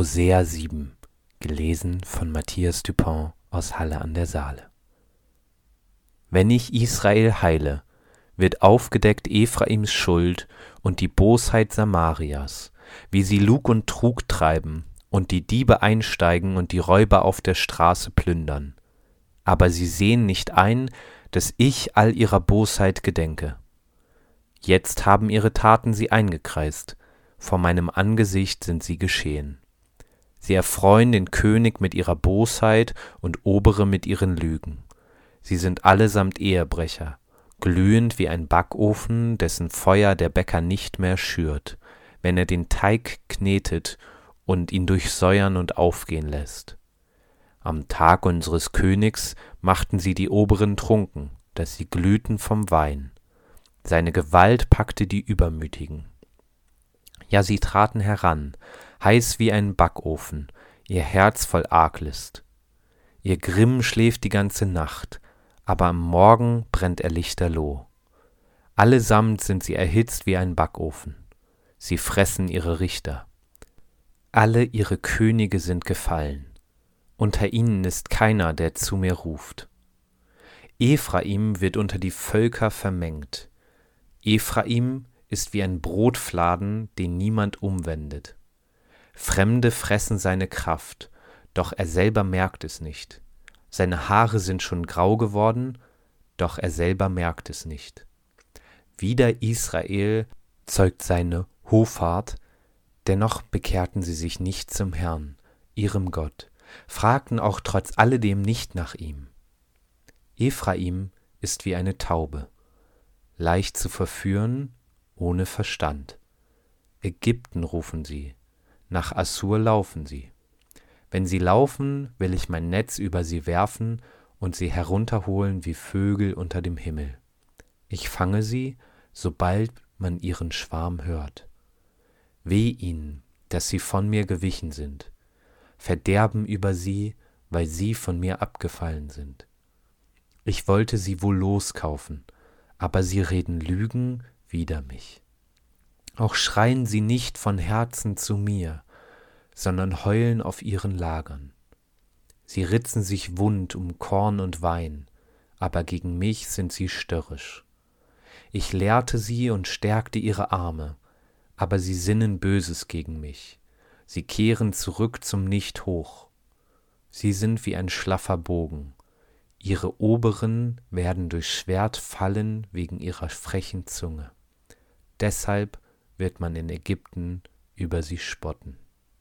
Hosea 7, gelesen von Matthias Dupont aus Halle an der Saale. Wenn ich Israel heile, wird aufgedeckt Ephraims Schuld und die Bosheit Samarias, wie sie Lug und Trug treiben und die Diebe einsteigen und die Räuber auf der Straße plündern. Aber sie sehen nicht ein, dass ich all ihrer Bosheit gedenke. Jetzt haben ihre Taten sie eingekreist, vor meinem Angesicht sind sie geschehen. Sie erfreuen den König mit ihrer Bosheit und Obere mit ihren Lügen. Sie sind allesamt Ehebrecher, glühend wie ein Backofen, dessen Feuer der Bäcker nicht mehr schürt, wenn er den Teig knetet und ihn durchsäuern und aufgehen lässt. Am Tag unseres Königs machten sie die Oberen trunken, dass sie glühten vom Wein. Seine Gewalt packte die Übermütigen. Ja, sie traten heran, heiß wie ein Backofen, ihr Herz voll Arglist. Ihr Grimm schläft die ganze Nacht, aber am Morgen brennt er lichterloh. Allesamt sind sie erhitzt wie ein Backofen. Sie fressen ihre Richter. Alle ihre Könige sind gefallen. Unter ihnen ist keiner, der zu mir ruft. Ephraim wird unter die Völker vermengt. Ephraim ist wie ein Brotfladen, den niemand umwendet. Fremde fressen seine Kraft, doch er selber merkt es nicht. Seine Haare sind schon grau geworden, doch er selber merkt es nicht. Wider Israel zeugt seine Hoffart, dennoch bekehrten sie sich nicht zum Herrn, ihrem Gott, fragten auch trotz alledem nicht nach ihm. Ephraim ist wie eine Taube, leicht zu verführen ohne Verstand. Ägypten rufen sie, nach Assur laufen sie. Wenn sie laufen, will ich mein Netz über sie werfen und sie herunterholen wie Vögel unter dem Himmel. Ich fange sie, sobald man ihren Schwarm hört. Weh ihnen, dass sie von mir gewichen sind, Verderben über sie, weil sie von mir abgefallen sind. Ich wollte sie wohl loskaufen, aber sie reden Lügen wider mich. Auch schreien sie nicht von Herzen zu mir, sondern heulen auf ihren Lagern. Sie ritzen sich wund um Korn und Wein, aber gegen mich sind sie störrisch. Ich lehrte sie und stärkte ihre Arme, aber sie sinnen Böses gegen mich. Sie kehren zurück zum Nicht hoch. Sie sind wie ein schlaffer Bogen. Ihre Oberen werden durch Schwert fallen wegen ihrer frechen Zunge. Deshalb wird man in Ägypten über sie spotten.